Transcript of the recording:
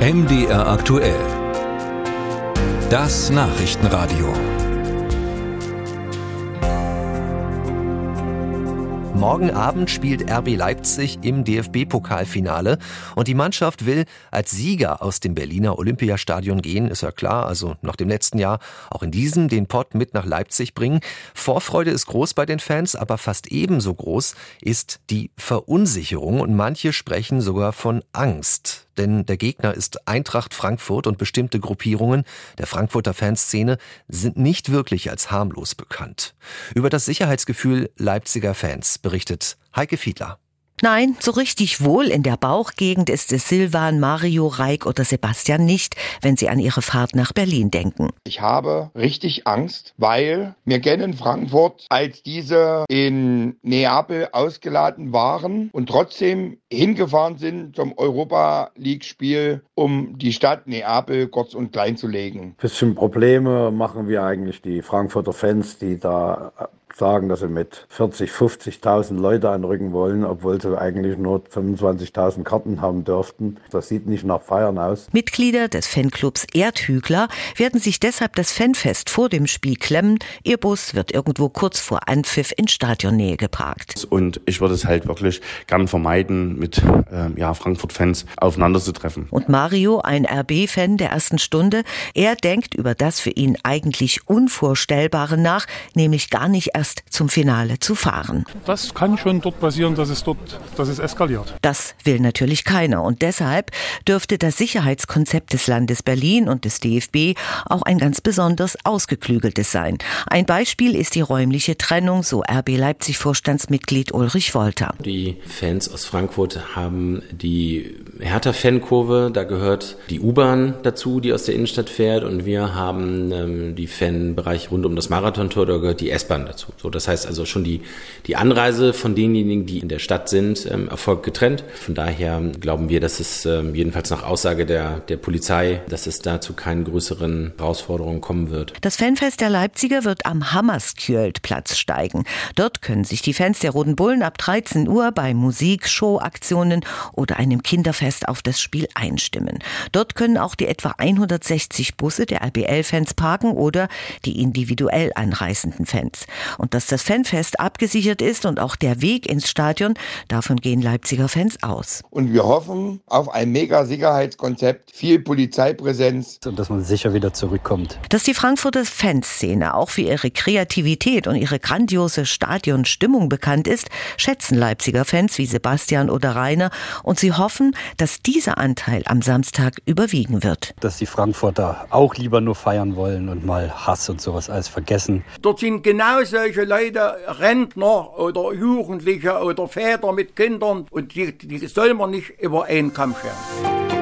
MDR aktuell. Das Nachrichtenradio. Morgen Abend spielt RB Leipzig im DFB-Pokalfinale und die Mannschaft will als Sieger aus dem Berliner Olympiastadion gehen, ist ja klar, also nach dem letzten Jahr auch in diesem den Pott mit nach Leipzig bringen. Vorfreude ist groß bei den Fans, aber fast ebenso groß ist die Verunsicherung und manche sprechen sogar von Angst denn der Gegner ist Eintracht Frankfurt und bestimmte Gruppierungen der Frankfurter Fanszene sind nicht wirklich als harmlos bekannt. Über das Sicherheitsgefühl Leipziger Fans berichtet Heike Fiedler. Nein, so richtig wohl in der Bauchgegend ist es Silvan, Mario, Reik oder Sebastian nicht, wenn sie an ihre Fahrt nach Berlin denken. Ich habe richtig Angst, weil wir kennen Frankfurt, als diese in Neapel ausgeladen waren und trotzdem hingefahren sind zum Europa League Spiel, um die Stadt Neapel kurz und klein zu legen. Bisschen Probleme machen wir eigentlich die Frankfurter Fans, die da sagen, dass sie mit 40, 50.000 Leute anrücken wollen, obwohl sie eigentlich nur 25.000 Karten haben dürften. Das sieht nicht nach Feiern aus. Mitglieder des Fanclubs Erdhügler werden sich deshalb das Fanfest vor dem Spiel klemmen. Ihr Bus wird irgendwo kurz vor Anpfiff in Stadionnähe geparkt. Und ich würde es halt wirklich gern vermeiden, mit äh, ja, Frankfurt-Fans aufeinander zu treffen. Und Mario, ein RB-Fan der ersten Stunde, er denkt über das für ihn eigentlich Unvorstellbare nach, nämlich gar nicht erst zum Finale zu fahren. Das kann schon dort passieren, dass es dort, dass es eskaliert. Das will natürlich keiner und deshalb dürfte das Sicherheitskonzept des Landes Berlin und des DFB auch ein ganz besonders ausgeklügeltes sein. Ein Beispiel ist die räumliche Trennung, so RB Leipzig Vorstandsmitglied Ulrich Wolter. Die Fans aus Frankfurt haben die Hertha-Fankurve, da gehört die U-Bahn dazu, die aus der Innenstadt fährt und wir haben ähm, die Fanbereich rund um das Marathontor, da gehört die S-Bahn dazu. So, das heißt also schon die, die Anreise von denjenigen, die in der Stadt sind, ähm, erfolgt getrennt. Von daher glauben wir, dass es ähm, jedenfalls nach Aussage der, der Polizei, dass es dazu keinen größeren Herausforderungen kommen wird. Das Fanfest der Leipziger wird am Hammerskjöld-Platz steigen. Dort können sich die Fans der Roten Bullen ab 13 Uhr bei Musik, Showaktionen oder einem Kinderfest auf das Spiel einstimmen. Dort können auch die etwa 160 Busse der RBL-Fans parken oder die individuell anreisenden Fans. Und dass das Fanfest abgesichert ist und auch der Weg ins Stadion, davon gehen Leipziger Fans aus. Und wir hoffen auf ein Mega-Sicherheitskonzept, viel Polizeipräsenz. Und dass man sicher wieder zurückkommt. Dass die Frankfurter Fanszene auch für ihre Kreativität und ihre grandiose Stadionstimmung bekannt ist, schätzen Leipziger Fans wie Sebastian oder Rainer und sie hoffen, dass dieser Anteil am Samstag überwiegen wird. Dass die Frankfurter auch lieber nur feiern wollen und mal Hass und sowas alles vergessen. Dort sind genau solche Leute, Rentner oder Jugendliche oder Väter mit Kindern und die, die soll man nicht über einen Kamm scheren.